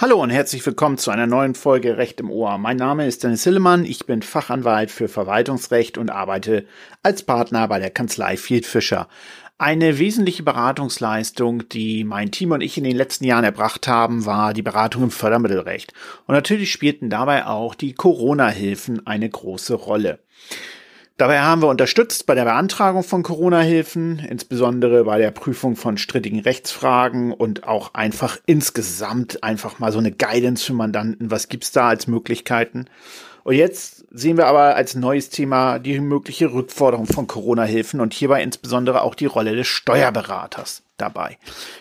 Hallo und herzlich willkommen zu einer neuen Folge Recht im Ohr. Mein Name ist Dennis Hillemann, ich bin Fachanwalt für Verwaltungsrecht und arbeite als Partner bei der Kanzlei Field Fischer. Eine wesentliche Beratungsleistung, die mein Team und ich in den letzten Jahren erbracht haben, war die Beratung im Fördermittelrecht. Und natürlich spielten dabei auch die Corona-Hilfen eine große Rolle. Dabei haben wir unterstützt bei der Beantragung von Corona-Hilfen, insbesondere bei der Prüfung von strittigen Rechtsfragen und auch einfach insgesamt einfach mal so eine Guidance für Mandanten. Was gibt's da als Möglichkeiten? Und jetzt sehen wir aber als neues Thema die mögliche Rückforderung von Corona-Hilfen und hierbei insbesondere auch die Rolle des Steuerberaters dabei.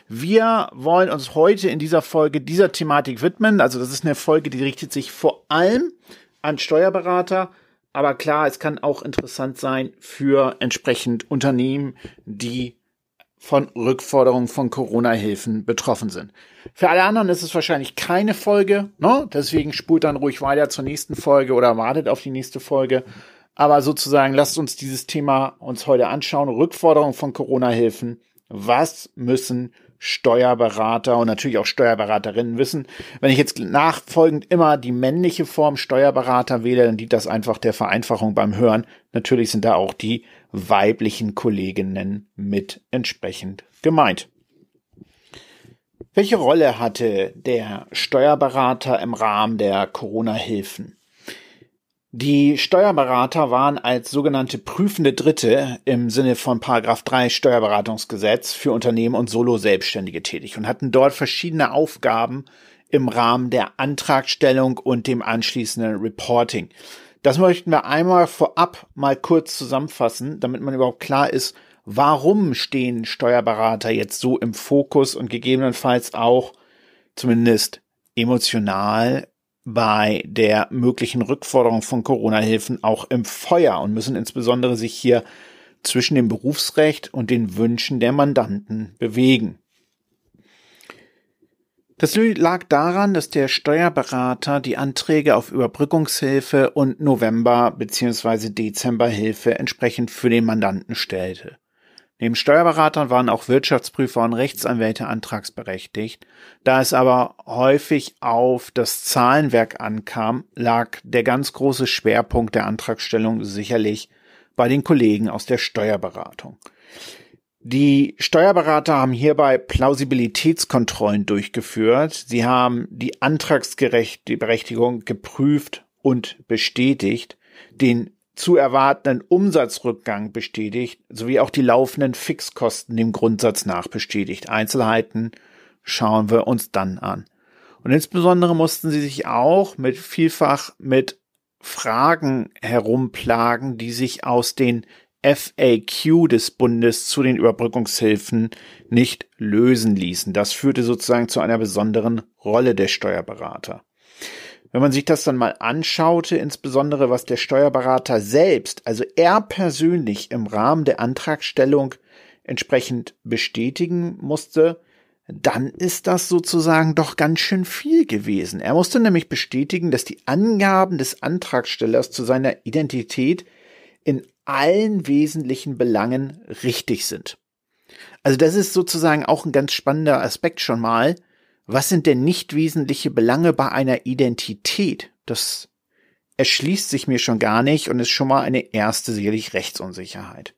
Wir wollen uns heute in dieser Folge dieser Thematik widmen. Also das ist eine Folge, die richtet sich vor allem an Steuerberater, aber klar, es kann auch interessant sein für entsprechend Unternehmen, die von Rückforderungen von Corona-Hilfen betroffen sind. Für alle anderen ist es wahrscheinlich keine Folge, ne? deswegen spult dann ruhig weiter zur nächsten Folge oder wartet auf die nächste Folge. Aber sozusagen lasst uns dieses Thema uns heute anschauen. Rückforderung von Corona-Hilfen. Was müssen Steuerberater und natürlich auch Steuerberaterinnen wissen. Wenn ich jetzt nachfolgend immer die männliche Form Steuerberater wähle, dann dient das einfach der Vereinfachung beim Hören. Natürlich sind da auch die weiblichen Kolleginnen mit entsprechend gemeint. Welche Rolle hatte der Steuerberater im Rahmen der Corona-Hilfen? Die Steuerberater waren als sogenannte prüfende Dritte im Sinne von Paragraph 3 Steuerberatungsgesetz für Unternehmen und Solo-Selbstständige tätig und hatten dort verschiedene Aufgaben im Rahmen der Antragstellung und dem anschließenden Reporting. Das möchten wir einmal vorab mal kurz zusammenfassen, damit man überhaupt klar ist, warum stehen Steuerberater jetzt so im Fokus und gegebenenfalls auch zumindest emotional bei der möglichen Rückforderung von Corona-Hilfen auch im Feuer und müssen insbesondere sich hier zwischen dem Berufsrecht und den Wünschen der Mandanten bewegen. Das lag daran, dass der Steuerberater die Anträge auf Überbrückungshilfe und November- bzw. Dezemberhilfe entsprechend für den Mandanten stellte. Neben Steuerberatern waren auch Wirtschaftsprüfer und Rechtsanwälte antragsberechtigt. Da es aber häufig auf das Zahlenwerk ankam, lag der ganz große Schwerpunkt der Antragstellung sicherlich bei den Kollegen aus der Steuerberatung. Die Steuerberater haben hierbei Plausibilitätskontrollen durchgeführt. Sie haben die Antragsberechtigung geprüft und bestätigt, den zu erwartenden Umsatzrückgang bestätigt, sowie auch die laufenden Fixkosten dem Grundsatz nach bestätigt. Einzelheiten schauen wir uns dann an. Und insbesondere mussten sie sich auch mit vielfach mit Fragen herumplagen, die sich aus den FAQ des Bundes zu den Überbrückungshilfen nicht lösen ließen. Das führte sozusagen zu einer besonderen Rolle der Steuerberater. Wenn man sich das dann mal anschaute, insbesondere was der Steuerberater selbst, also er persönlich im Rahmen der Antragstellung entsprechend bestätigen musste, dann ist das sozusagen doch ganz schön viel gewesen. Er musste nämlich bestätigen, dass die Angaben des Antragstellers zu seiner Identität in allen wesentlichen Belangen richtig sind. Also das ist sozusagen auch ein ganz spannender Aspekt schon mal, was sind denn nicht wesentliche Belange bei einer Identität? Das erschließt sich mir schon gar nicht und ist schon mal eine erste sicherlich Rechtsunsicherheit.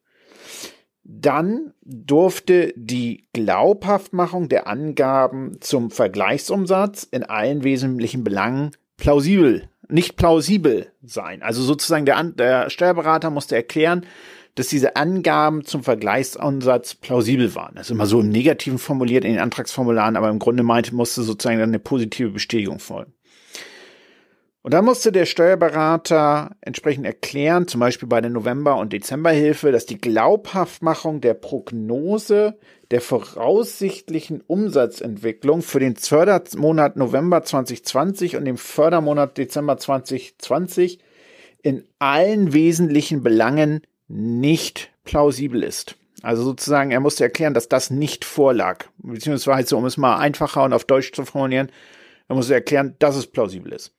Dann durfte die Glaubhaftmachung der Angaben zum Vergleichsumsatz in allen wesentlichen Belangen plausibel, nicht plausibel sein. Also sozusagen der, der Steuerberater musste erklären, dass diese Angaben zum Vergleichsansatz plausibel waren. Das ist immer so im Negativen formuliert in den Antragsformularen, aber im Grunde meinte, musste sozusagen dann eine positive Bestätigung folgen. Und da musste der Steuerberater entsprechend erklären, zum Beispiel bei der November- und Dezemberhilfe, dass die Glaubhaftmachung der Prognose der voraussichtlichen Umsatzentwicklung für den Fördermonat November 2020 und den Fördermonat Dezember 2020 in allen wesentlichen Belangen nicht plausibel ist. Also sozusagen, er musste erklären, dass das nicht vorlag. Beziehungsweise, um es mal einfacher und auf Deutsch zu formulieren, er musste erklären, dass es plausibel ist.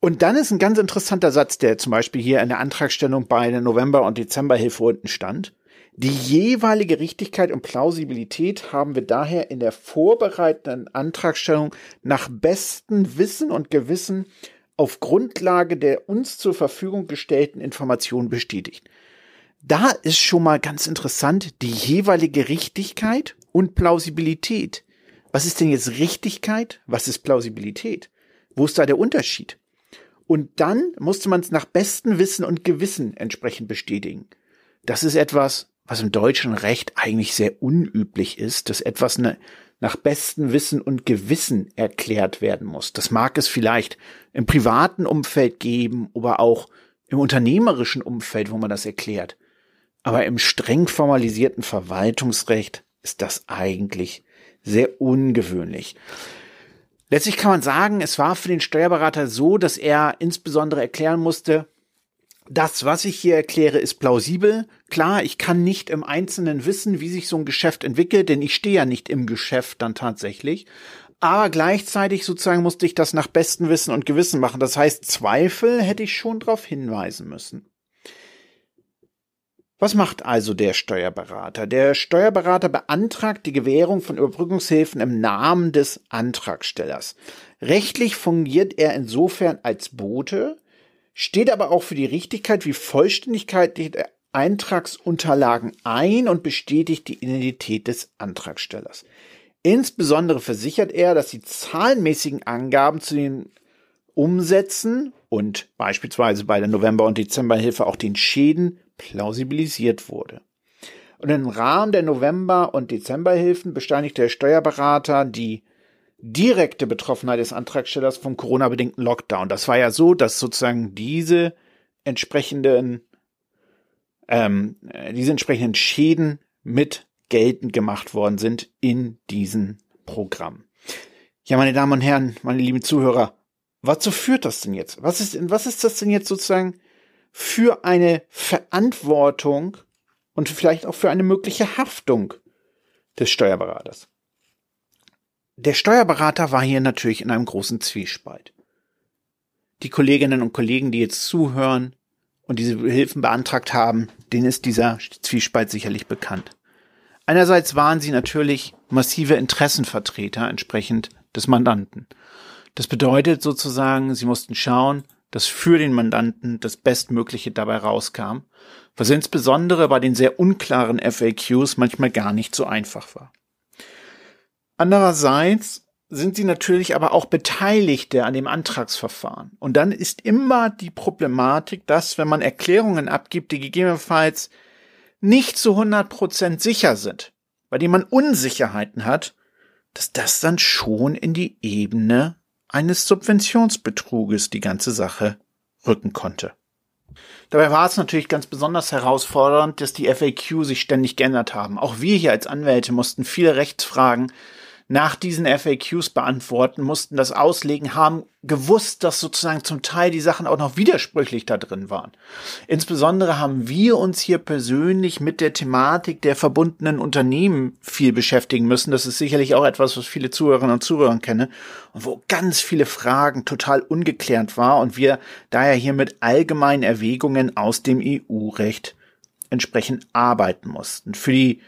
Und dann ist ein ganz interessanter Satz, der zum Beispiel hier in der Antragstellung bei der November- und Dezemberhilfe unten stand. Die jeweilige Richtigkeit und Plausibilität haben wir daher in der vorbereitenden Antragstellung nach bestem Wissen und Gewissen auf Grundlage der uns zur Verfügung gestellten Informationen bestätigt. Da ist schon mal ganz interessant die jeweilige Richtigkeit und Plausibilität. Was ist denn jetzt Richtigkeit? Was ist Plausibilität? Wo ist da der Unterschied? Und dann musste man es nach bestem Wissen und Gewissen entsprechend bestätigen. Das ist etwas, was im deutschen Recht eigentlich sehr unüblich ist, dass etwas ne, nach bestem Wissen und Gewissen erklärt werden muss. Das mag es vielleicht im privaten Umfeld geben, aber auch im unternehmerischen Umfeld, wo man das erklärt. Aber im streng formalisierten Verwaltungsrecht ist das eigentlich sehr ungewöhnlich. Letztlich kann man sagen, es war für den Steuerberater so, dass er insbesondere erklären musste, das, was ich hier erkläre, ist plausibel. Klar, ich kann nicht im Einzelnen wissen, wie sich so ein Geschäft entwickelt, denn ich stehe ja nicht im Geschäft dann tatsächlich. Aber gleichzeitig sozusagen musste ich das nach bestem Wissen und Gewissen machen. Das heißt, Zweifel hätte ich schon darauf hinweisen müssen. Was macht also der Steuerberater? Der Steuerberater beantragt die Gewährung von Überbrückungshilfen im Namen des Antragstellers. Rechtlich fungiert er insofern als Bote, steht aber auch für die Richtigkeit wie Vollständigkeit der Eintragsunterlagen ein und bestätigt die Identität des Antragstellers. Insbesondere versichert er, dass die zahlenmäßigen Angaben zu den Umsätzen und beispielsweise bei der November- und Dezemberhilfe auch den Schäden plausibilisiert wurde. Und im Rahmen der November- und Dezemberhilfen besteinigt der Steuerberater die direkte Betroffenheit des Antragstellers vom Corona-bedingten Lockdown. Das war ja so, dass sozusagen diese entsprechenden, ähm, diese entsprechenden Schäden mit geltend gemacht worden sind in diesem Programm. Ja, meine Damen und Herren, meine lieben Zuhörer, wozu führt das denn jetzt? Was ist, was ist das denn jetzt sozusagen für eine Verantwortung und vielleicht auch für eine mögliche Haftung des Steuerberaters. Der Steuerberater war hier natürlich in einem großen Zwiespalt. Die Kolleginnen und Kollegen, die jetzt zuhören und diese Hilfen beantragt haben, denen ist dieser Zwiespalt sicherlich bekannt. Einerseits waren sie natürlich massive Interessenvertreter entsprechend des Mandanten. Das bedeutet sozusagen, sie mussten schauen, dass für den Mandanten das Bestmögliche dabei rauskam, was insbesondere bei den sehr unklaren FAQs manchmal gar nicht so einfach war. Andererseits sind sie natürlich aber auch Beteiligte an dem Antragsverfahren. Und dann ist immer die Problematik, dass wenn man Erklärungen abgibt, die gegebenenfalls nicht zu 100 Prozent sicher sind, bei denen man Unsicherheiten hat, dass das dann schon in die Ebene eines Subventionsbetruges die ganze Sache rücken konnte. Dabei war es natürlich ganz besonders herausfordernd, dass die FAQ sich ständig geändert haben. Auch wir hier als Anwälte mussten viele Rechtsfragen nach diesen FAQs beantworten, mussten das auslegen, haben gewusst, dass sozusagen zum Teil die Sachen auch noch widersprüchlich da drin waren. Insbesondere haben wir uns hier persönlich mit der Thematik der verbundenen Unternehmen viel beschäftigen müssen. Das ist sicherlich auch etwas, was viele Zuhörerinnen und Zuhörer kennen und wo ganz viele Fragen total ungeklärt war und wir daher hier mit allgemeinen Erwägungen aus dem EU-Recht entsprechend arbeiten mussten. Für die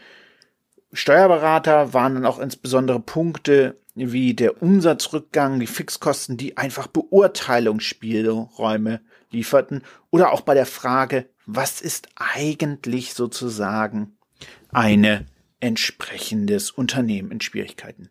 Steuerberater waren dann auch insbesondere Punkte wie der Umsatzrückgang, die Fixkosten, die einfach Beurteilungsspielräume lieferten oder auch bei der Frage, was ist eigentlich sozusagen eine entsprechendes Unternehmen in Schwierigkeiten.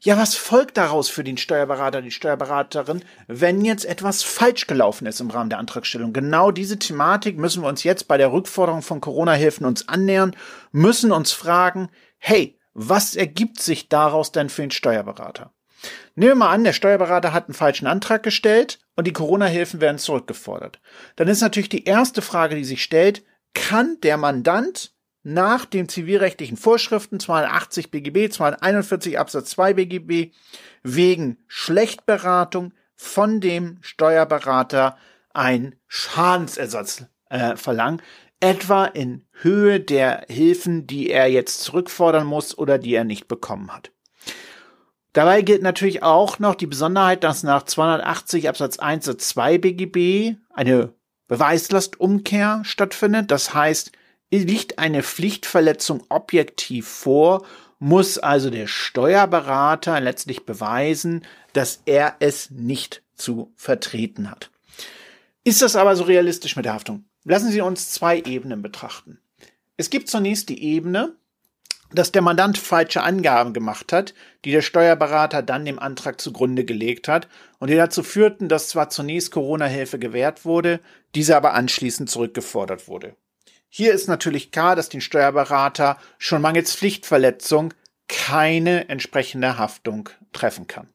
Ja, was folgt daraus für den Steuerberater, die Steuerberaterin, wenn jetzt etwas falsch gelaufen ist im Rahmen der Antragstellung? Genau diese Thematik müssen wir uns jetzt bei der Rückforderung von Corona-Hilfen uns annähern, müssen uns fragen, hey, was ergibt sich daraus denn für den Steuerberater? Nehmen wir mal an, der Steuerberater hat einen falschen Antrag gestellt und die Corona-Hilfen werden zurückgefordert. Dann ist natürlich die erste Frage, die sich stellt, kann der Mandant nach den zivilrechtlichen Vorschriften 280 BGB, 241 Absatz 2 BGB wegen Schlechtberatung von dem Steuerberater ein Schadensersatz äh, verlangen, etwa in Höhe der Hilfen, die er jetzt zurückfordern muss oder die er nicht bekommen hat. Dabei gilt natürlich auch noch die Besonderheit, dass nach 280 Absatz 1 Satz 2 BGB eine Beweislastumkehr stattfindet. Das heißt, liegt eine Pflichtverletzung objektiv vor, muss also der Steuerberater letztlich beweisen, dass er es nicht zu vertreten hat. Ist das aber so realistisch mit der Haftung? Lassen Sie uns zwei Ebenen betrachten. Es gibt zunächst die Ebene, dass der Mandant falsche Angaben gemacht hat, die der Steuerberater dann dem Antrag zugrunde gelegt hat und die dazu führten, dass zwar zunächst Corona-Hilfe gewährt wurde, diese aber anschließend zurückgefordert wurde. Hier ist natürlich klar, dass den Steuerberater schon mangels Pflichtverletzung keine entsprechende Haftung treffen kann.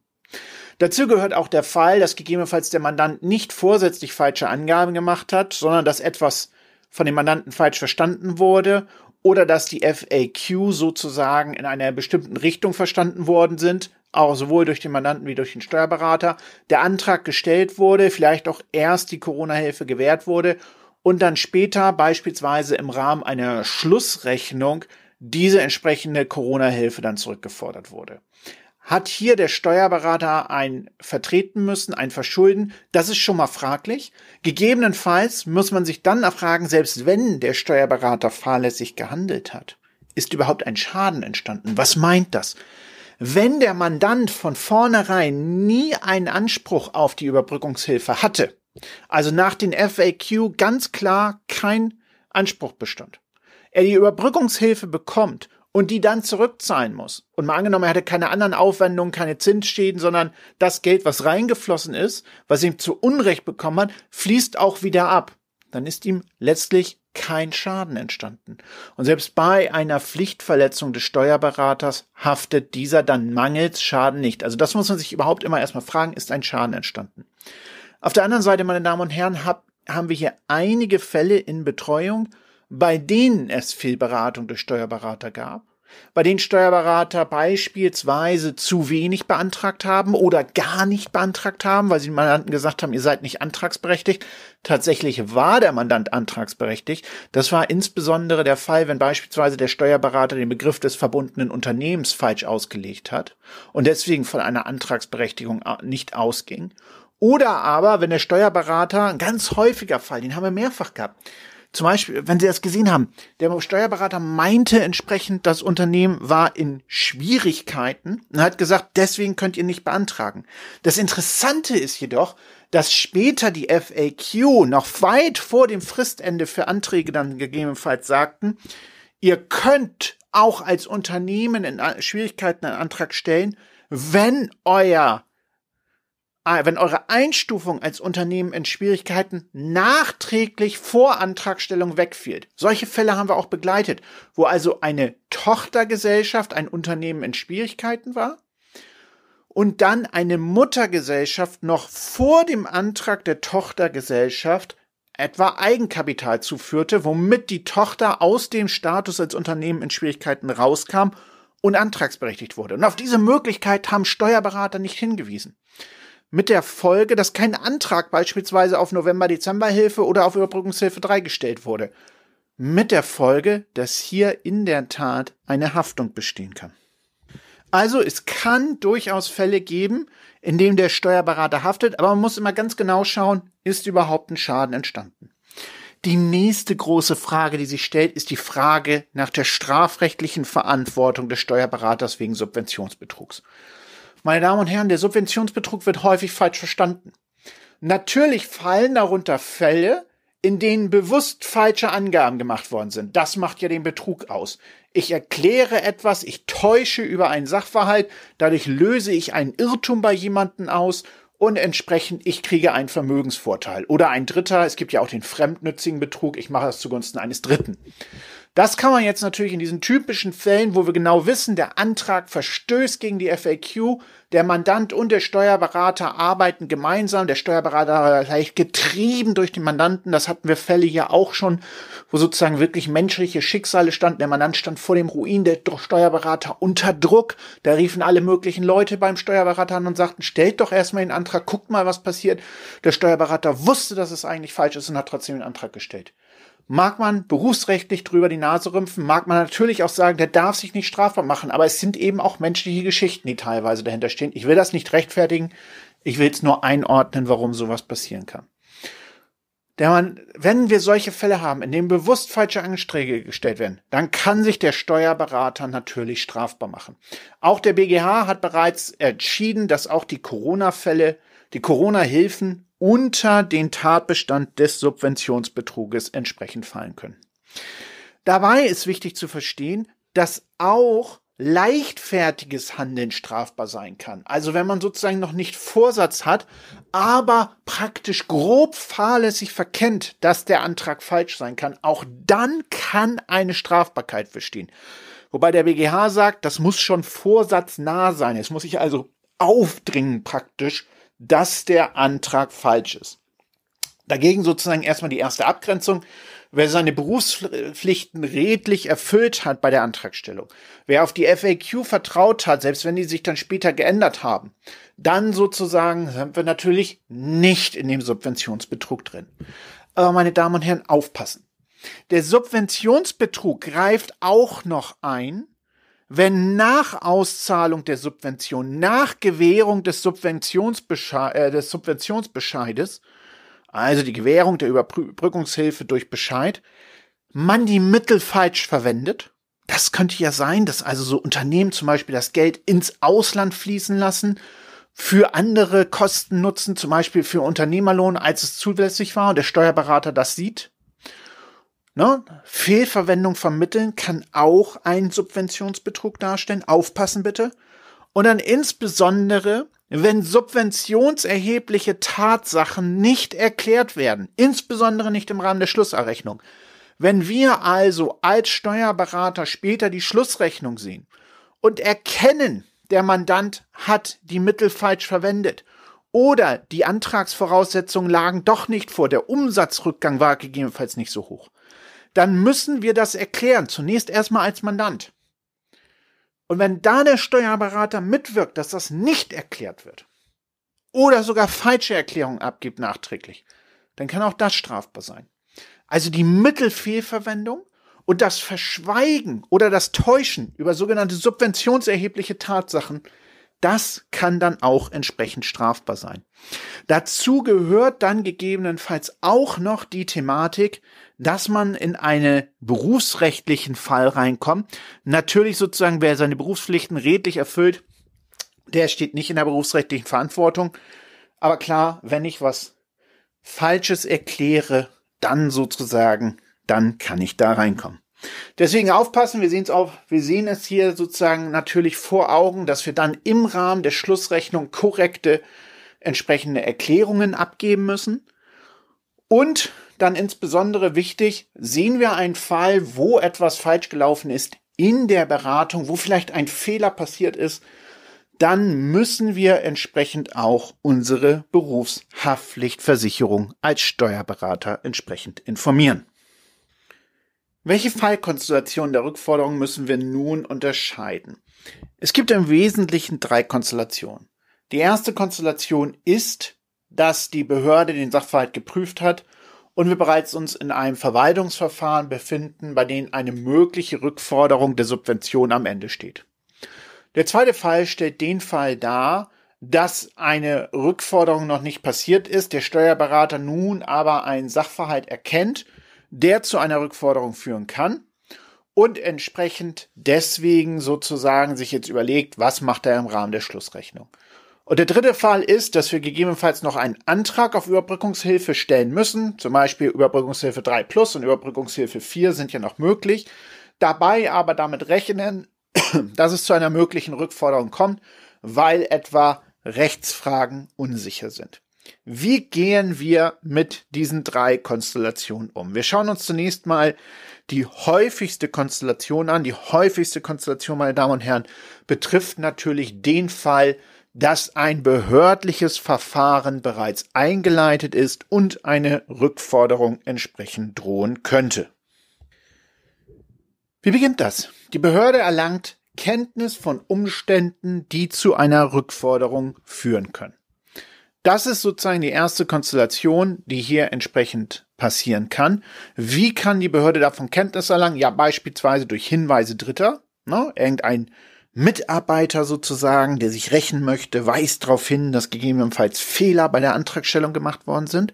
Dazu gehört auch der Fall, dass gegebenenfalls der Mandant nicht vorsätzlich falsche Angaben gemacht hat, sondern dass etwas von dem Mandanten falsch verstanden wurde oder dass die FAQ sozusagen in einer bestimmten Richtung verstanden worden sind, auch sowohl durch den Mandanten wie durch den Steuerberater, der Antrag gestellt wurde, vielleicht auch erst die Corona-Hilfe gewährt wurde und dann später beispielsweise im Rahmen einer Schlussrechnung diese entsprechende Corona-Hilfe dann zurückgefordert wurde. Hat hier der Steuerberater ein vertreten müssen, ein Verschulden? Das ist schon mal fraglich. Gegebenenfalls muss man sich dann erfragen, selbst wenn der Steuerberater fahrlässig gehandelt hat, ist überhaupt ein Schaden entstanden? Was meint das? Wenn der Mandant von vornherein nie einen Anspruch auf die Überbrückungshilfe hatte, also nach den FAQ ganz klar kein Anspruch bestand. Er die Überbrückungshilfe bekommt und die dann zurückzahlen muss. Und mal angenommen, er hatte keine anderen Aufwendungen, keine Zinsschäden, sondern das Geld, was reingeflossen ist, was ihm zu Unrecht bekommen hat, fließt auch wieder ab. Dann ist ihm letztlich kein Schaden entstanden. Und selbst bei einer Pflichtverletzung des Steuerberaters haftet dieser dann mangels Schaden nicht. Also das muss man sich überhaupt immer erstmal fragen, ist ein Schaden entstanden? Auf der anderen Seite, meine Damen und Herren, hab, haben wir hier einige Fälle in Betreuung, bei denen es Fehlberatung durch Steuerberater gab, bei denen Steuerberater beispielsweise zu wenig beantragt haben oder gar nicht beantragt haben, weil sie den Mandanten gesagt haben, ihr seid nicht antragsberechtigt. Tatsächlich war der Mandant antragsberechtigt. Das war insbesondere der Fall, wenn beispielsweise der Steuerberater den Begriff des verbundenen Unternehmens falsch ausgelegt hat und deswegen von einer Antragsberechtigung nicht ausging oder aber, wenn der Steuerberater, ein ganz häufiger Fall, den haben wir mehrfach gehabt. Zum Beispiel, wenn Sie das gesehen haben, der Steuerberater meinte entsprechend, das Unternehmen war in Schwierigkeiten und hat gesagt, deswegen könnt ihr nicht beantragen. Das Interessante ist jedoch, dass später die FAQ noch weit vor dem Fristende für Anträge dann gegebenenfalls sagten, ihr könnt auch als Unternehmen in Schwierigkeiten einen Antrag stellen, wenn euer wenn eure Einstufung als Unternehmen in Schwierigkeiten nachträglich vor Antragstellung wegfiel. Solche Fälle haben wir auch begleitet, wo also eine Tochtergesellschaft, ein Unternehmen in Schwierigkeiten war und dann eine Muttergesellschaft noch vor dem Antrag der Tochtergesellschaft etwa Eigenkapital zuführte, womit die Tochter aus dem Status als Unternehmen in Schwierigkeiten rauskam und antragsberechtigt wurde. Und auf diese Möglichkeit haben Steuerberater nicht hingewiesen mit der Folge, dass kein Antrag beispielsweise auf November-Dezember-Hilfe oder auf Überbrückungshilfe 3 gestellt wurde. Mit der Folge, dass hier in der Tat eine Haftung bestehen kann. Also es kann durchaus Fälle geben, in denen der Steuerberater haftet, aber man muss immer ganz genau schauen, ist überhaupt ein Schaden entstanden. Die nächste große Frage, die sich stellt, ist die Frage nach der strafrechtlichen Verantwortung des Steuerberaters wegen Subventionsbetrugs. Meine Damen und Herren, der Subventionsbetrug wird häufig falsch verstanden. Natürlich fallen darunter Fälle, in denen bewusst falsche Angaben gemacht worden sind. Das macht ja den Betrug aus. Ich erkläre etwas, ich täusche über einen Sachverhalt, dadurch löse ich einen Irrtum bei jemanden aus und entsprechend ich kriege einen Vermögensvorteil. Oder ein Dritter, es gibt ja auch den fremdnützigen Betrug, ich mache das zugunsten eines Dritten. Das kann man jetzt natürlich in diesen typischen Fällen, wo wir genau wissen, der Antrag verstößt gegen die FAQ, der Mandant und der Steuerberater arbeiten gemeinsam, der Steuerberater leicht getrieben durch den Mandanten, das hatten wir Fälle hier auch schon, wo sozusagen wirklich menschliche Schicksale standen, der Mandant stand vor dem Ruin, der Steuerberater unter Druck, da riefen alle möglichen Leute beim Steuerberater an und sagten, stellt doch erstmal den Antrag, guckt mal, was passiert. Der Steuerberater wusste, dass es eigentlich falsch ist und hat trotzdem den Antrag gestellt mag man berufsrechtlich drüber die Nase rümpfen, mag man natürlich auch sagen, der darf sich nicht strafbar machen, aber es sind eben auch menschliche Geschichten, die teilweise dahinter stehen. Ich will das nicht rechtfertigen, ich will es nur einordnen, warum sowas passieren kann. Der man, wenn wir solche Fälle haben, in denen bewusst falsche Angsträge gestellt werden, dann kann sich der Steuerberater natürlich strafbar machen. Auch der BGH hat bereits entschieden, dass auch die Corona-Fälle, die Corona-Hilfen unter den Tatbestand des Subventionsbetruges entsprechend fallen können. Dabei ist wichtig zu verstehen, dass auch leichtfertiges Handeln strafbar sein kann. Also wenn man sozusagen noch nicht Vorsatz hat, aber praktisch grob fahrlässig verkennt, dass der Antrag falsch sein kann, auch dann kann eine Strafbarkeit bestehen. Wobei der BGH sagt, das muss schon vorsatznah sein. Es muss sich also aufdringen praktisch dass der Antrag falsch ist. Dagegen sozusagen erstmal die erste Abgrenzung. Wer seine Berufspflichten redlich erfüllt hat bei der Antragstellung, wer auf die FAQ vertraut hat, selbst wenn die sich dann später geändert haben, dann sozusagen sind wir natürlich nicht in dem Subventionsbetrug drin. Aber meine Damen und Herren, aufpassen. Der Subventionsbetrug greift auch noch ein, wenn nach Auszahlung der Subvention, nach Gewährung des, Subventionsbesche äh, des Subventionsbescheides, also die Gewährung der Überbrückungshilfe durch Bescheid, man die Mittel falsch verwendet. Das könnte ja sein, dass also so Unternehmen zum Beispiel das Geld ins Ausland fließen lassen, für andere Kosten nutzen, zum Beispiel für Unternehmerlohn, als es zulässig war und der Steuerberater das sieht Ne? Fehlverwendung von Mitteln kann auch einen Subventionsbetrug darstellen. Aufpassen bitte. Und dann insbesondere, wenn subventionserhebliche Tatsachen nicht erklärt werden, insbesondere nicht im Rahmen der Schlusserrechnung. Wenn wir also als Steuerberater später die Schlussrechnung sehen und erkennen, der Mandant hat die Mittel falsch verwendet oder die Antragsvoraussetzungen lagen doch nicht vor, der Umsatzrückgang war gegebenenfalls nicht so hoch, dann müssen wir das erklären. Zunächst erstmal als Mandant. Und wenn da der Steuerberater mitwirkt, dass das nicht erklärt wird oder sogar falsche Erklärungen abgibt nachträglich, dann kann auch das strafbar sein. Also die Mittelfehlverwendung und das Verschweigen oder das Täuschen über sogenannte subventionserhebliche Tatsachen, das kann dann auch entsprechend strafbar sein. Dazu gehört dann gegebenenfalls auch noch die Thematik, dass man in einen berufsrechtlichen Fall reinkommt. Natürlich sozusagen, wer seine Berufspflichten redlich erfüllt, der steht nicht in der berufsrechtlichen Verantwortung. Aber klar, wenn ich was Falsches erkläre, dann sozusagen, dann kann ich da reinkommen. Deswegen aufpassen, wir sehen es auch, wir sehen es hier sozusagen natürlich vor Augen, dass wir dann im Rahmen der Schlussrechnung korrekte entsprechende Erklärungen abgeben müssen. Und dann insbesondere wichtig, sehen wir einen Fall, wo etwas falsch gelaufen ist in der Beratung, wo vielleicht ein Fehler passiert ist, dann müssen wir entsprechend auch unsere Berufshaftpflichtversicherung als Steuerberater entsprechend informieren. Welche Fallkonstellationen der Rückforderung müssen wir nun unterscheiden? Es gibt im Wesentlichen drei Konstellationen. Die erste Konstellation ist, dass die Behörde den Sachverhalt geprüft hat und wir bereits uns in einem Verwaltungsverfahren befinden, bei dem eine mögliche Rückforderung der Subvention am Ende steht. Der zweite Fall stellt den Fall dar, dass eine Rückforderung noch nicht passiert ist, der Steuerberater nun aber einen Sachverhalt erkennt, der zu einer Rückforderung führen kann und entsprechend deswegen sozusagen sich jetzt überlegt, was macht er im Rahmen der Schlussrechnung. Und der dritte Fall ist, dass wir gegebenenfalls noch einen Antrag auf Überbrückungshilfe stellen müssen. Zum Beispiel Überbrückungshilfe 3 Plus und Überbrückungshilfe 4 sind ja noch möglich. Dabei aber damit rechnen, dass es zu einer möglichen Rückforderung kommt, weil etwa Rechtsfragen unsicher sind. Wie gehen wir mit diesen drei Konstellationen um? Wir schauen uns zunächst mal die häufigste Konstellation an. Die häufigste Konstellation, meine Damen und Herren, betrifft natürlich den Fall, dass ein behördliches Verfahren bereits eingeleitet ist und eine Rückforderung entsprechend drohen könnte. Wie beginnt das? Die Behörde erlangt Kenntnis von Umständen, die zu einer Rückforderung führen können. Das ist sozusagen die erste Konstellation, die hier entsprechend passieren kann. Wie kann die Behörde davon Kenntnis erlangen? Ja, beispielsweise durch Hinweise Dritter. Ne? Irgendein Mitarbeiter sozusagen, der sich rächen möchte, weist darauf hin, dass gegebenenfalls Fehler bei der Antragstellung gemacht worden sind.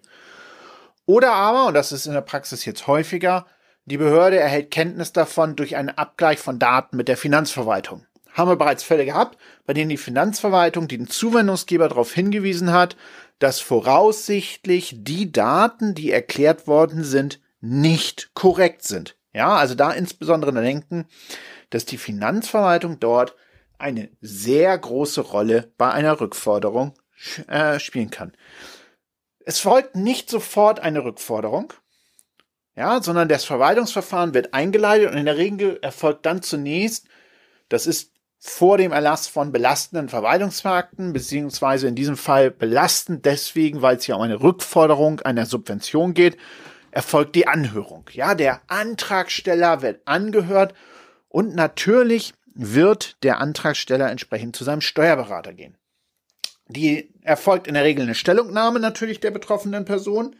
Oder aber, und das ist in der Praxis jetzt häufiger, die Behörde erhält Kenntnis davon durch einen Abgleich von Daten mit der Finanzverwaltung haben wir bereits Fälle gehabt, bei denen die Finanzverwaltung den Zuwendungsgeber darauf hingewiesen hat, dass voraussichtlich die Daten, die erklärt worden sind, nicht korrekt sind. Ja, also da insbesondere denken, dass die Finanzverwaltung dort eine sehr große Rolle bei einer Rückforderung äh, spielen kann. Es folgt nicht sofort eine Rückforderung, ja, sondern das Verwaltungsverfahren wird eingeleitet und in der Regel erfolgt dann zunächst, das ist vor dem Erlass von belastenden Verwaltungsfakten, beziehungsweise in diesem Fall belastend deswegen, weil es ja um eine Rückforderung einer Subvention geht, erfolgt die Anhörung. Ja, der Antragsteller wird angehört und natürlich wird der Antragsteller entsprechend zu seinem Steuerberater gehen. Die erfolgt in der Regel eine Stellungnahme natürlich der betroffenen Person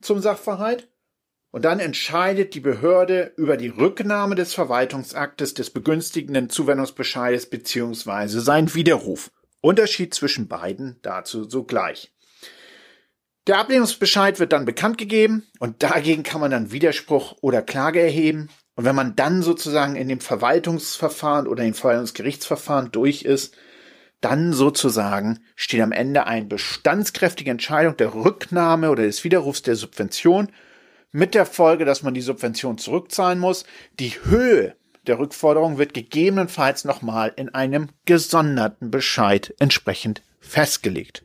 zum Sachverhalt und dann entscheidet die Behörde über die Rücknahme des Verwaltungsaktes des begünstigenden Zuwendungsbescheides bzw. sein Widerruf. Unterschied zwischen beiden dazu sogleich. Der Ablehnungsbescheid wird dann bekannt gegeben und dagegen kann man dann Widerspruch oder Klage erheben. Und wenn man dann sozusagen in dem Verwaltungsverfahren oder dem Verwaltungsgerichtsverfahren durch ist, dann sozusagen steht am Ende eine bestandskräftige Entscheidung der Rücknahme oder des Widerrufs der Subvention mit der Folge, dass man die Subvention zurückzahlen muss. Die Höhe der Rückforderung wird gegebenenfalls nochmal in einem gesonderten Bescheid entsprechend festgelegt.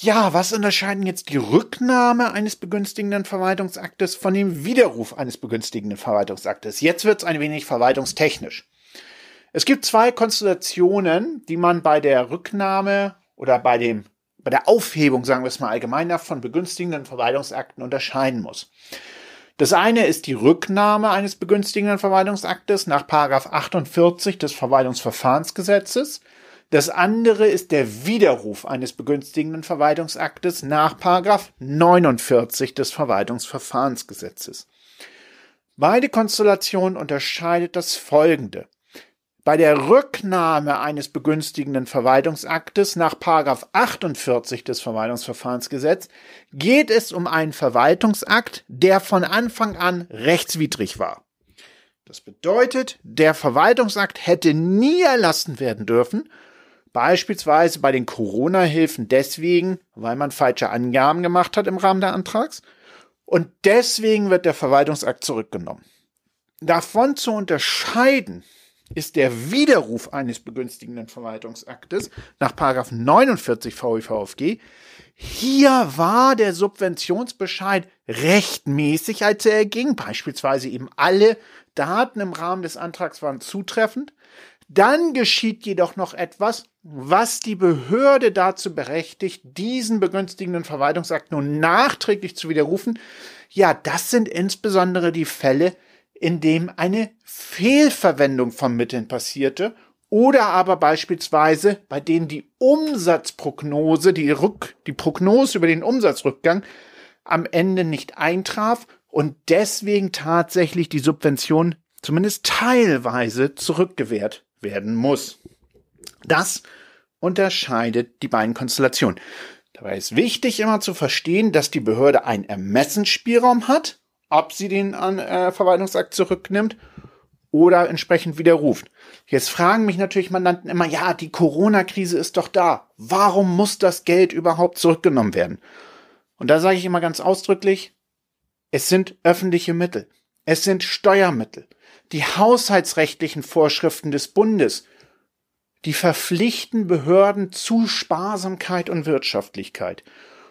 Ja, was unterscheiden jetzt die Rücknahme eines begünstigenden Verwaltungsaktes von dem Widerruf eines begünstigenden Verwaltungsaktes? Jetzt wird es ein wenig verwaltungstechnisch. Es gibt zwei Konstellationen, die man bei der Rücknahme oder bei dem bei der Aufhebung, sagen wir es mal allgemeiner, von begünstigenden Verwaltungsakten unterscheiden muss. Das eine ist die Rücknahme eines begünstigenden Verwaltungsaktes nach 48 des Verwaltungsverfahrensgesetzes. Das andere ist der Widerruf eines begünstigenden Verwaltungsaktes nach 49 des Verwaltungsverfahrensgesetzes. Beide Konstellationen unterscheidet das folgende. Bei der Rücknahme eines begünstigenden Verwaltungsaktes nach 48 des Verwaltungsverfahrensgesetz geht es um einen Verwaltungsakt, der von Anfang an rechtswidrig war. Das bedeutet, der Verwaltungsakt hätte nie erlassen werden dürfen, beispielsweise bei den Corona-Hilfen deswegen, weil man falsche Angaben gemacht hat im Rahmen der Antrags, und deswegen wird der Verwaltungsakt zurückgenommen. Davon zu unterscheiden ist der Widerruf eines begünstigenden Verwaltungsaktes nach 49 VIVFG. Hier war der Subventionsbescheid rechtmäßig, als er erging. Beispielsweise eben alle Daten im Rahmen des Antrags waren zutreffend. Dann geschieht jedoch noch etwas, was die Behörde dazu berechtigt, diesen begünstigenden Verwaltungsakt nun nachträglich zu widerrufen. Ja, das sind insbesondere die Fälle, in dem eine Fehlverwendung von Mitteln passierte oder aber beispielsweise bei denen die Umsatzprognose, die Rück, die Prognose über den Umsatzrückgang am Ende nicht eintraf und deswegen tatsächlich die Subvention zumindest teilweise zurückgewährt werden muss. Das unterscheidet die beiden Konstellationen. Dabei ist wichtig immer zu verstehen, dass die Behörde einen Ermessensspielraum hat ob sie den äh, Verwaltungsakt zurücknimmt oder entsprechend widerruft. Jetzt fragen mich natürlich Mandanten immer, ja, die Corona-Krise ist doch da. Warum muss das Geld überhaupt zurückgenommen werden? Und da sage ich immer ganz ausdrücklich, es sind öffentliche Mittel. Es sind Steuermittel. Die haushaltsrechtlichen Vorschriften des Bundes die verpflichten Behörden zu Sparsamkeit und Wirtschaftlichkeit.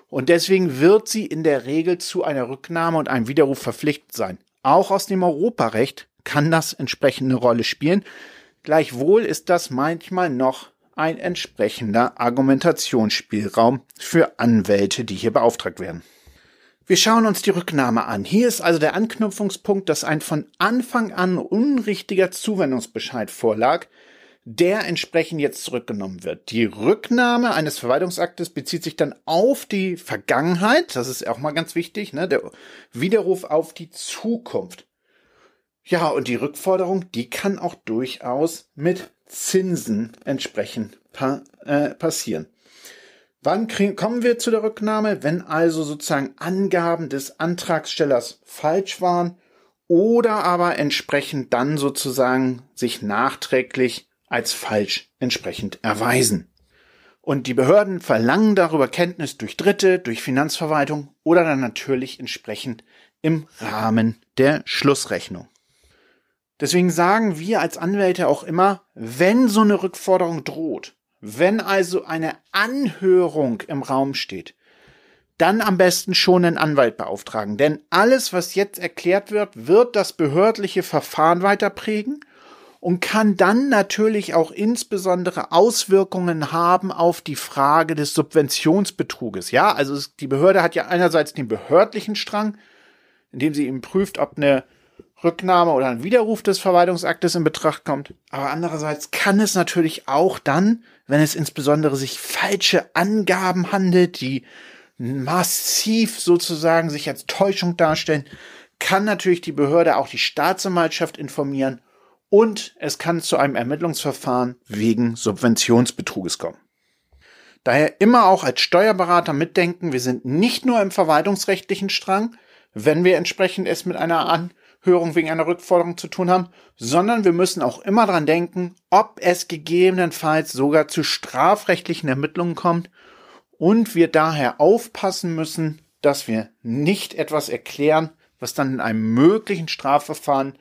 Und deswegen wird sie in der Regel zu einer Rücknahme und einem Widerruf verpflichtet sein. Auch aus dem Europarecht kann das entsprechende Rolle spielen. Gleichwohl ist das manchmal noch ein entsprechender Argumentationsspielraum für Anwälte, die hier beauftragt werden. Wir schauen uns die Rücknahme an. Hier ist also der Anknüpfungspunkt, dass ein von Anfang an unrichtiger Zuwendungsbescheid vorlag, der entsprechend jetzt zurückgenommen wird. Die Rücknahme eines Verwaltungsaktes bezieht sich dann auf die Vergangenheit, das ist auch mal ganz wichtig, ne? der Widerruf auf die Zukunft. Ja, und die Rückforderung, die kann auch durchaus mit Zinsen entsprechend pa äh, passieren. Wann kriegen, kommen wir zu der Rücknahme? Wenn also sozusagen Angaben des Antragstellers falsch waren oder aber entsprechend dann sozusagen sich nachträglich als falsch entsprechend erweisen. Und die Behörden verlangen darüber Kenntnis durch Dritte, durch Finanzverwaltung oder dann natürlich entsprechend im Rahmen der Schlussrechnung. Deswegen sagen wir als Anwälte auch immer, wenn so eine Rückforderung droht, wenn also eine Anhörung im Raum steht, dann am besten schon einen Anwalt beauftragen. Denn alles, was jetzt erklärt wird, wird das behördliche Verfahren weiter prägen und kann dann natürlich auch insbesondere Auswirkungen haben auf die Frage des Subventionsbetruges. Ja, also die Behörde hat ja einerseits den behördlichen Strang, indem sie eben prüft, ob eine Rücknahme oder ein Widerruf des Verwaltungsaktes in Betracht kommt. Aber andererseits kann es natürlich auch dann, wenn es insbesondere sich falsche Angaben handelt, die massiv sozusagen sich als Täuschung darstellen, kann natürlich die Behörde auch die Staatsanwaltschaft informieren und es kann zu einem Ermittlungsverfahren wegen Subventionsbetruges kommen. Daher immer auch als Steuerberater mitdenken, wir sind nicht nur im verwaltungsrechtlichen Strang, wenn wir entsprechend es mit einer Anhörung wegen einer Rückforderung zu tun haben, sondern wir müssen auch immer dran denken, ob es gegebenenfalls sogar zu strafrechtlichen Ermittlungen kommt und wir daher aufpassen müssen, dass wir nicht etwas erklären, was dann in einem möglichen Strafverfahren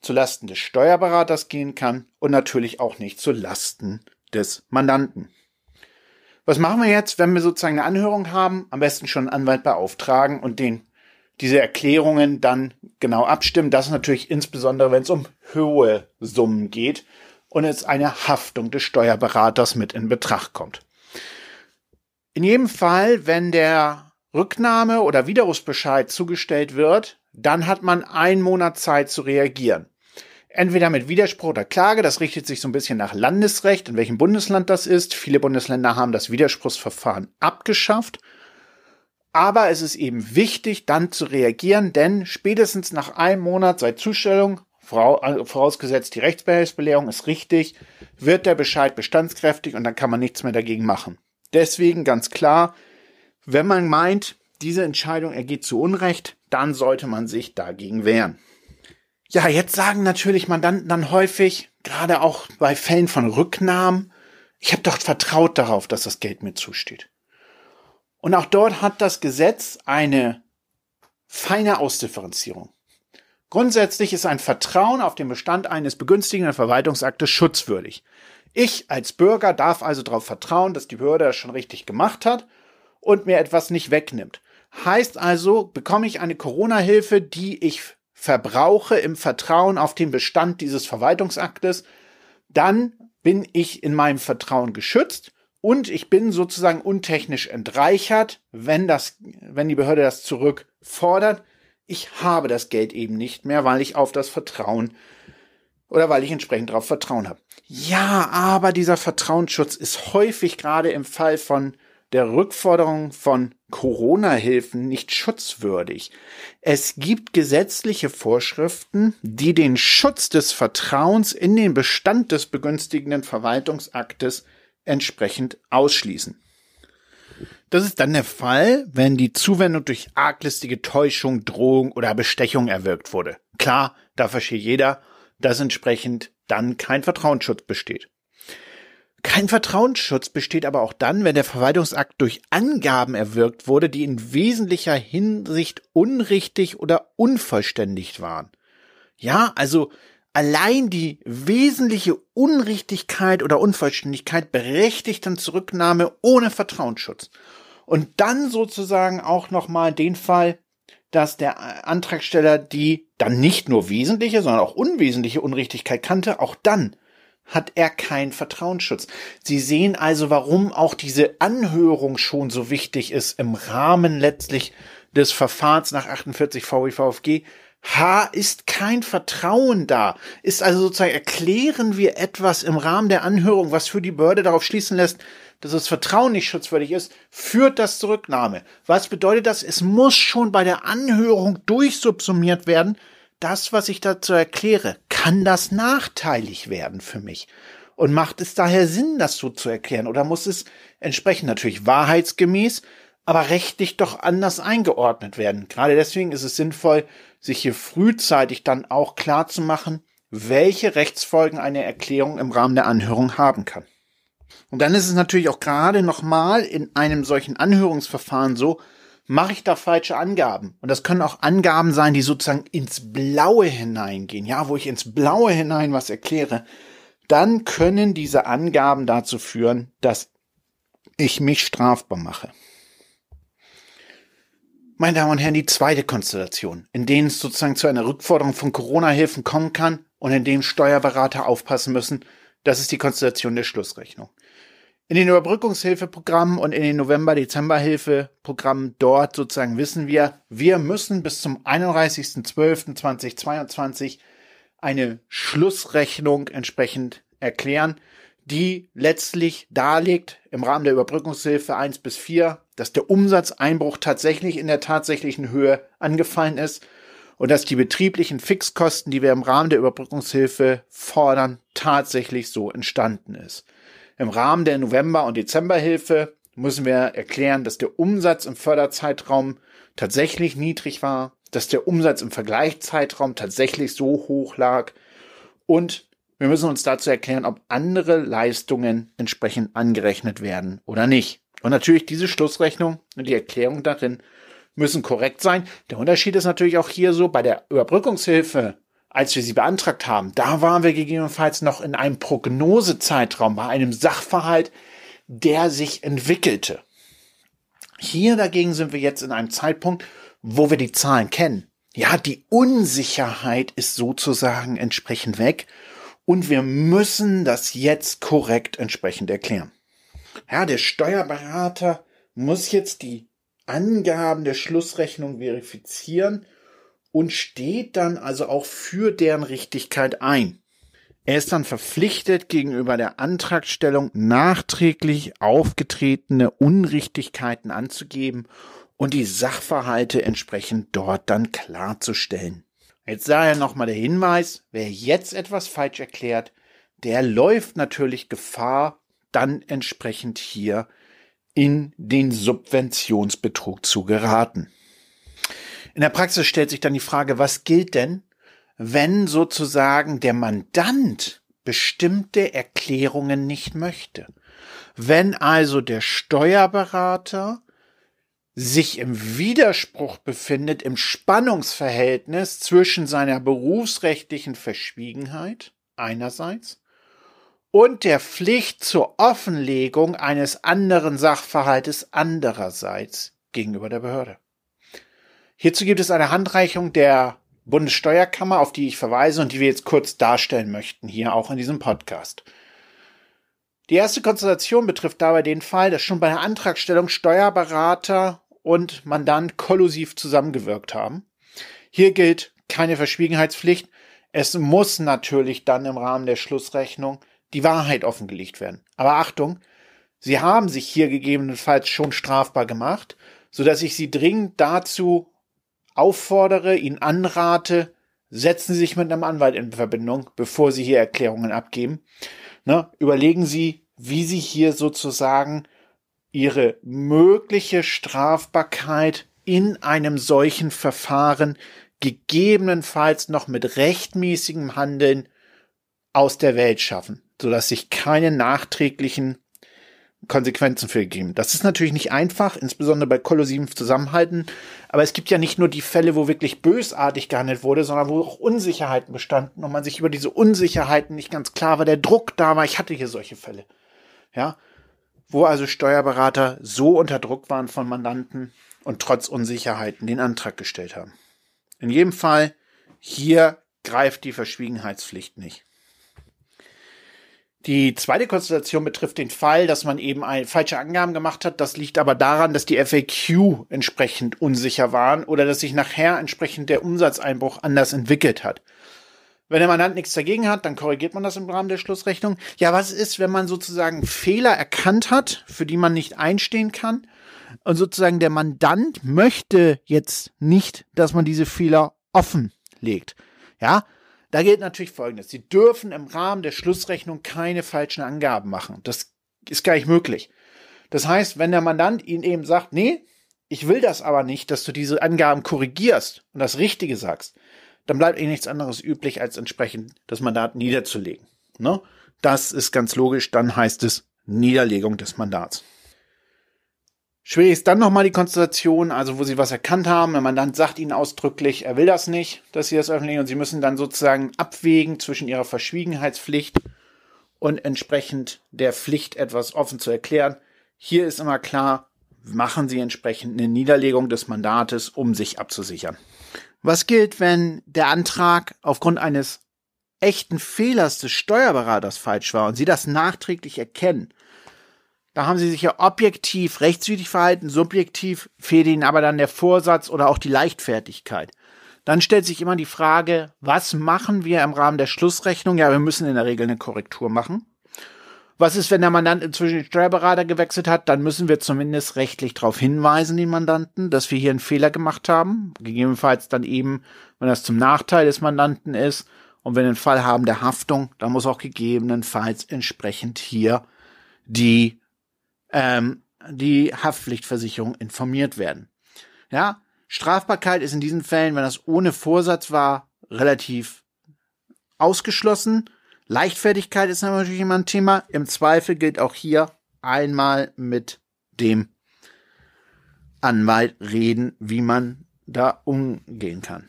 zu Lasten des Steuerberaters gehen kann und natürlich auch nicht zu Lasten des Mandanten. Was machen wir jetzt, wenn wir sozusagen eine Anhörung haben? Am besten schon einen Anwalt beauftragen und den diese Erklärungen dann genau abstimmen. Das natürlich insbesondere, wenn es um hohe Summen geht und es eine Haftung des Steuerberaters mit in Betracht kommt. In jedem Fall, wenn der Rücknahme oder Widerrufsbescheid zugestellt wird, dann hat man einen Monat Zeit zu reagieren. Entweder mit Widerspruch oder Klage, das richtet sich so ein bisschen nach Landesrecht, in welchem Bundesland das ist. Viele Bundesländer haben das Widerspruchsverfahren abgeschafft. Aber es ist eben wichtig, dann zu reagieren, denn spätestens nach einem Monat seit Zustellung, äh, vorausgesetzt die Rechtsbehelfsbelehrung ist richtig, wird der Bescheid bestandskräftig und dann kann man nichts mehr dagegen machen. Deswegen ganz klar, wenn man meint, diese Entscheidung ergeht zu Unrecht, dann sollte man sich dagegen wehren. Ja, jetzt sagen natürlich Mandanten dann häufig, gerade auch bei Fällen von Rücknahmen, ich habe doch vertraut darauf, dass das Geld mir zusteht. Und auch dort hat das Gesetz eine feine Ausdifferenzierung. Grundsätzlich ist ein Vertrauen auf den Bestand eines begünstigenden Verwaltungsaktes schutzwürdig. Ich als Bürger darf also darauf vertrauen, dass die Behörde das schon richtig gemacht hat und mir etwas nicht wegnimmt. Heißt also, bekomme ich eine Corona-Hilfe, die ich verbrauche im Vertrauen auf den Bestand dieses Verwaltungsaktes, dann bin ich in meinem Vertrauen geschützt und ich bin sozusagen untechnisch entreichert, wenn das, wenn die Behörde das zurückfordert. Ich habe das Geld eben nicht mehr, weil ich auf das Vertrauen oder weil ich entsprechend darauf Vertrauen habe. Ja, aber dieser Vertrauensschutz ist häufig gerade im Fall von der Rückforderung von Corona-Hilfen nicht schutzwürdig. Es gibt gesetzliche Vorschriften, die den Schutz des Vertrauens in den Bestand des begünstigenden Verwaltungsaktes entsprechend ausschließen. Das ist dann der Fall, wenn die Zuwendung durch arglistige Täuschung, Drohung oder Bestechung erwirkt wurde. Klar, da versteht jeder, dass entsprechend dann kein Vertrauensschutz besteht. Kein Vertrauensschutz besteht aber auch dann, wenn der Verwaltungsakt durch Angaben erwirkt wurde, die in wesentlicher Hinsicht unrichtig oder unvollständig waren. Ja, also allein die wesentliche Unrichtigkeit oder Unvollständigkeit berechtigt dann Zurücknahme ohne Vertrauensschutz. Und dann sozusagen auch nochmal den Fall, dass der Antragsteller die dann nicht nur wesentliche, sondern auch unwesentliche Unrichtigkeit kannte, auch dann hat er keinen Vertrauensschutz. Sie sehen also, warum auch diese Anhörung schon so wichtig ist im Rahmen letztlich des Verfahrens nach 48 VWVFG. H ist kein Vertrauen da. Ist also sozusagen, erklären wir etwas im Rahmen der Anhörung, was für die Behörde darauf schließen lässt, dass das Vertrauen nicht schutzwürdig ist, führt das Zurücknahme. Was bedeutet das? Es muss schon bei der Anhörung durchsubsumiert werden. Das, was ich dazu erkläre, kann das nachteilig werden für mich? Und macht es daher Sinn, das so zu erklären? Oder muss es entsprechend natürlich wahrheitsgemäß, aber rechtlich doch anders eingeordnet werden? Gerade deswegen ist es sinnvoll, sich hier frühzeitig dann auch klar zu machen, welche Rechtsfolgen eine Erklärung im Rahmen der Anhörung haben kann. Und dann ist es natürlich auch gerade nochmal in einem solchen Anhörungsverfahren so, mache ich da falsche Angaben? Und das können auch Angaben sein, die sozusagen ins Blaue hineingehen, ja, wo ich ins Blaue hinein was erkläre. Dann können diese Angaben dazu führen, dass ich mich strafbar mache. Meine Damen und Herren, die zweite Konstellation, in denen es sozusagen zu einer Rückforderung von Corona-Hilfen kommen kann und in dem Steuerberater aufpassen müssen, das ist die Konstellation der Schlussrechnung. In den Überbrückungshilfeprogrammen und in den November-Dezember-Hilfeprogrammen dort sozusagen wissen wir, wir müssen bis zum 31.12.2022 eine Schlussrechnung entsprechend erklären, die letztlich darlegt im Rahmen der Überbrückungshilfe 1 bis 4, dass der Umsatzeinbruch tatsächlich in der tatsächlichen Höhe angefallen ist und dass die betrieblichen Fixkosten, die wir im Rahmen der Überbrückungshilfe fordern, tatsächlich so entstanden ist. Im Rahmen der November- und Dezemberhilfe müssen wir erklären, dass der Umsatz im Förderzeitraum tatsächlich niedrig war, dass der Umsatz im Vergleichszeitraum tatsächlich so hoch lag und wir müssen uns dazu erklären, ob andere Leistungen entsprechend angerechnet werden oder nicht. Und natürlich diese Schlussrechnung und die Erklärung darin müssen korrekt sein. Der Unterschied ist natürlich auch hier so bei der Überbrückungshilfe als wir sie beantragt haben, da waren wir gegebenenfalls noch in einem Prognosezeitraum, bei einem Sachverhalt, der sich entwickelte. Hier dagegen sind wir jetzt in einem Zeitpunkt, wo wir die Zahlen kennen. Ja, die Unsicherheit ist sozusagen entsprechend weg und wir müssen das jetzt korrekt entsprechend erklären. Ja, der Steuerberater muss jetzt die Angaben der Schlussrechnung verifizieren und steht dann also auch für deren Richtigkeit ein. Er ist dann verpflichtet, gegenüber der Antragstellung nachträglich aufgetretene Unrichtigkeiten anzugeben und die Sachverhalte entsprechend dort dann klarzustellen. Jetzt daher nochmal der Hinweis, wer jetzt etwas falsch erklärt, der läuft natürlich Gefahr, dann entsprechend hier in den Subventionsbetrug zu geraten. In der Praxis stellt sich dann die Frage, was gilt denn, wenn sozusagen der Mandant bestimmte Erklärungen nicht möchte? Wenn also der Steuerberater sich im Widerspruch befindet, im Spannungsverhältnis zwischen seiner berufsrechtlichen Verschwiegenheit einerseits und der Pflicht zur Offenlegung eines anderen Sachverhaltes andererseits gegenüber der Behörde. Hierzu gibt es eine Handreichung der Bundessteuerkammer, auf die ich verweise und die wir jetzt kurz darstellen möchten, hier auch in diesem Podcast. Die erste Konstellation betrifft dabei den Fall, dass schon bei der Antragstellung Steuerberater und Mandant kollusiv zusammengewirkt haben. Hier gilt keine Verschwiegenheitspflicht. Es muss natürlich dann im Rahmen der Schlussrechnung die Wahrheit offengelegt werden. Aber Achtung, Sie haben sich hier gegebenenfalls schon strafbar gemacht, so dass ich Sie dringend dazu auffordere, ihn anrate, setzen Sie sich mit einem Anwalt in Verbindung, bevor Sie hier Erklärungen abgeben. Ne? Überlegen Sie, wie Sie hier sozusagen Ihre mögliche Strafbarkeit in einem solchen Verfahren gegebenenfalls noch mit rechtmäßigem Handeln aus der Welt schaffen, sodass sich keine nachträglichen Konsequenzen für gegeben. Das ist natürlich nicht einfach, insbesondere bei kollusivem Zusammenhalten. Aber es gibt ja nicht nur die Fälle, wo wirklich bösartig gehandelt wurde, sondern wo auch Unsicherheiten bestanden und man sich über diese Unsicherheiten nicht ganz klar war, der Druck da war. Ich hatte hier solche Fälle. Ja, wo also Steuerberater so unter Druck waren von Mandanten und trotz Unsicherheiten den Antrag gestellt haben. In jedem Fall, hier greift die Verschwiegenheitspflicht nicht. Die zweite Konstellation betrifft den Fall, dass man eben falsche Angaben gemacht hat. Das liegt aber daran, dass die FAQ entsprechend unsicher waren oder dass sich nachher entsprechend der Umsatzeinbruch anders entwickelt hat. Wenn der Mandant nichts dagegen hat, dann korrigiert man das im Rahmen der Schlussrechnung. Ja, was ist, wenn man sozusagen Fehler erkannt hat, für die man nicht einstehen kann? Und sozusagen der Mandant möchte jetzt nicht, dass man diese Fehler offenlegt. Ja, da gilt natürlich Folgendes. Sie dürfen im Rahmen der Schlussrechnung keine falschen Angaben machen. Das ist gar nicht möglich. Das heißt, wenn der Mandant Ihnen eben sagt, nee, ich will das aber nicht, dass du diese Angaben korrigierst und das Richtige sagst, dann bleibt Ihnen nichts anderes üblich, als entsprechend das Mandat niederzulegen. Ne? Das ist ganz logisch. Dann heißt es Niederlegung des Mandats. Schwierig ist dann nochmal die Konstellation, also wo sie was erkannt haben, der Mandant sagt ihnen ausdrücklich, er will das nicht, dass sie das öffentlich und sie müssen dann sozusagen abwägen zwischen ihrer Verschwiegenheitspflicht und entsprechend der Pflicht, etwas offen zu erklären. Hier ist immer klar, machen sie entsprechend eine Niederlegung des Mandates, um sich abzusichern. Was gilt, wenn der Antrag aufgrund eines echten Fehlers des Steuerberaters falsch war und sie das nachträglich erkennen? Da haben sie sich ja objektiv rechtswidrig verhalten, subjektiv fehlt ihnen aber dann der Vorsatz oder auch die Leichtfertigkeit. Dann stellt sich immer die Frage, was machen wir im Rahmen der Schlussrechnung? Ja, wir müssen in der Regel eine Korrektur machen. Was ist, wenn der Mandant inzwischen den Steuerberater gewechselt hat? Dann müssen wir zumindest rechtlich darauf hinweisen, den Mandanten, dass wir hier einen Fehler gemacht haben. Gegebenenfalls dann eben, wenn das zum Nachteil des Mandanten ist. Und wenn wir einen Fall haben der Haftung, dann muss auch gegebenenfalls entsprechend hier die ähm, die Haftpflichtversicherung informiert werden. Ja, Strafbarkeit ist in diesen Fällen, wenn das ohne Vorsatz war, relativ ausgeschlossen. Leichtfertigkeit ist natürlich immer ein Thema. Im Zweifel gilt auch hier einmal mit dem Anwalt reden, wie man da umgehen kann.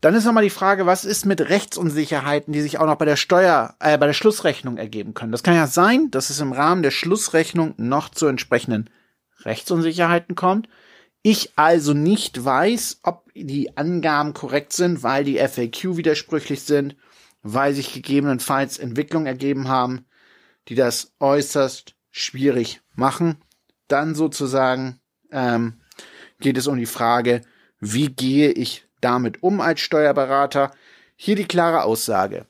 Dann ist nochmal die Frage, was ist mit Rechtsunsicherheiten, die sich auch noch bei der Steuer, äh, bei der Schlussrechnung ergeben können. Das kann ja sein, dass es im Rahmen der Schlussrechnung noch zu entsprechenden Rechtsunsicherheiten kommt. Ich also nicht weiß, ob die Angaben korrekt sind, weil die FAQ widersprüchlich sind, weil sich gegebenenfalls Entwicklungen ergeben haben, die das äußerst schwierig machen. Dann sozusagen ähm, geht es um die Frage, wie gehe ich damit um als Steuerberater? Hier die klare Aussage.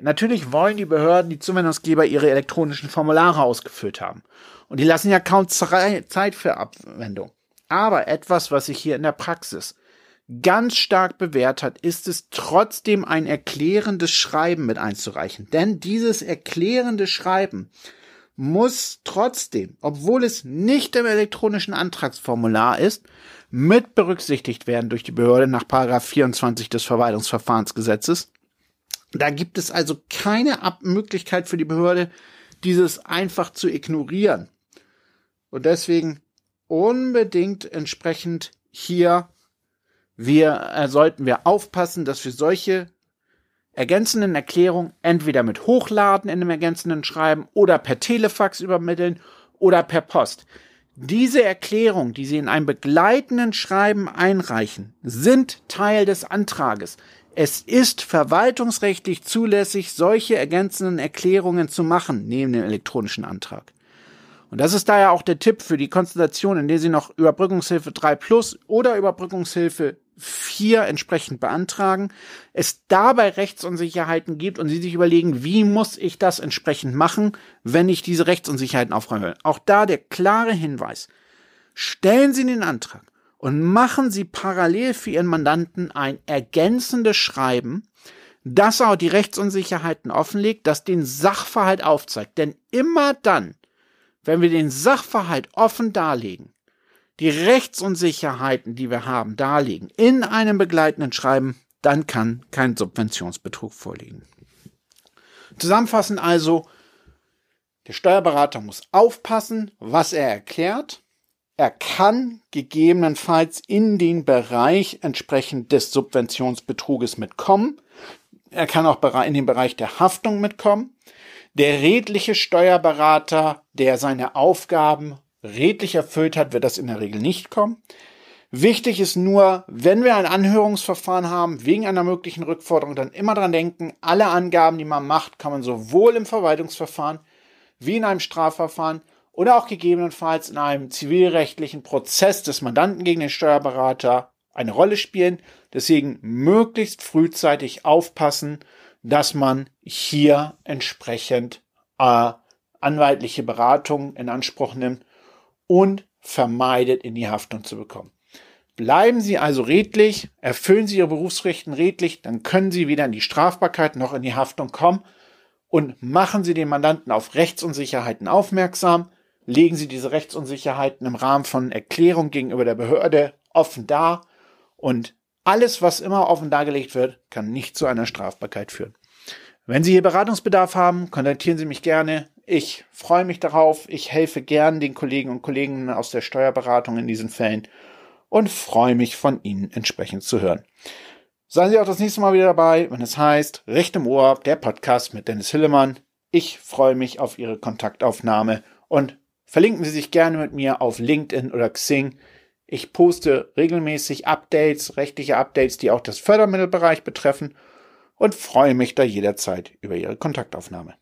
Natürlich wollen die Behörden, die Zuwendungsgeber ihre elektronischen Formulare ausgefüllt haben. Und die lassen ja kaum Zeit für Abwendung. Aber etwas, was sich hier in der Praxis ganz stark bewährt hat, ist es trotzdem ein erklärendes Schreiben mit einzureichen. Denn dieses erklärende Schreiben muss trotzdem, obwohl es nicht im elektronischen Antragsformular ist, mit berücksichtigt werden durch die Behörde nach 24 des Verwaltungsverfahrensgesetzes. Da gibt es also keine Ab Möglichkeit für die Behörde, dieses einfach zu ignorieren. Und deswegen unbedingt entsprechend hier wir äh, sollten wir aufpassen, dass wir solche ergänzenden Erklärungen entweder mit hochladen in einem ergänzenden Schreiben oder per Telefax übermitteln oder per Post. Diese Erklärung, die Sie in einem begleitenden Schreiben einreichen, sind Teil des Antrages. Es ist verwaltungsrechtlich zulässig, solche ergänzenden Erklärungen zu machen, neben dem elektronischen Antrag. Und das ist daher auch der Tipp für die Konstellation, in der Sie noch Überbrückungshilfe 3 Plus oder Überbrückungshilfe 4 entsprechend beantragen, es dabei Rechtsunsicherheiten gibt und Sie sich überlegen, wie muss ich das entsprechend machen, wenn ich diese Rechtsunsicherheiten aufräumen will. Auch da der klare Hinweis. Stellen Sie den Antrag und machen Sie parallel für Ihren Mandanten ein ergänzendes Schreiben, das auch die Rechtsunsicherheiten offenlegt, das den Sachverhalt aufzeigt. Denn immer dann, wenn wir den Sachverhalt offen darlegen, die Rechtsunsicherheiten, die wir haben, darlegen in einem begleitenden Schreiben, dann kann kein Subventionsbetrug vorliegen. Zusammenfassend also, Der Steuerberater muss aufpassen, was er erklärt. Er kann gegebenenfalls in den Bereich entsprechend des Subventionsbetruges mitkommen. Er kann auch in den Bereich der Haftung mitkommen. Der redliche Steuerberater, der seine Aufgaben redlich erfüllt hat, wird das in der Regel nicht kommen. Wichtig ist nur, wenn wir ein Anhörungsverfahren haben, wegen einer möglichen Rückforderung, dann immer dran denken, alle Angaben, die man macht, kann man sowohl im Verwaltungsverfahren wie in einem Strafverfahren oder auch gegebenenfalls in einem zivilrechtlichen Prozess des Mandanten gegen den Steuerberater eine Rolle spielen. Deswegen möglichst frühzeitig aufpassen, dass man hier entsprechend äh, anwaltliche Beratung in Anspruch nimmt und vermeidet, in die Haftung zu bekommen. Bleiben Sie also redlich, erfüllen Sie Ihre Berufsrechten redlich, dann können Sie weder in die Strafbarkeit noch in die Haftung kommen und machen Sie den Mandanten auf Rechtsunsicherheiten aufmerksam, legen Sie diese Rechtsunsicherheiten im Rahmen von Erklärung gegenüber der Behörde offen dar und alles, was immer offen dargelegt wird, kann nicht zu einer Strafbarkeit führen. Wenn Sie hier Beratungsbedarf haben, kontaktieren Sie mich gerne. Ich freue mich darauf. Ich helfe gern den Kollegen und Kollegen aus der Steuerberatung in diesen Fällen und freue mich von Ihnen entsprechend zu hören. Seien Sie auch das nächste Mal wieder dabei, wenn es heißt Recht im Ohr, der Podcast mit Dennis Hillemann. Ich freue mich auf Ihre Kontaktaufnahme und verlinken Sie sich gerne mit mir auf LinkedIn oder Xing. Ich poste regelmäßig Updates, rechtliche Updates, die auch das Fördermittelbereich betreffen und freue mich da jederzeit über Ihre Kontaktaufnahme.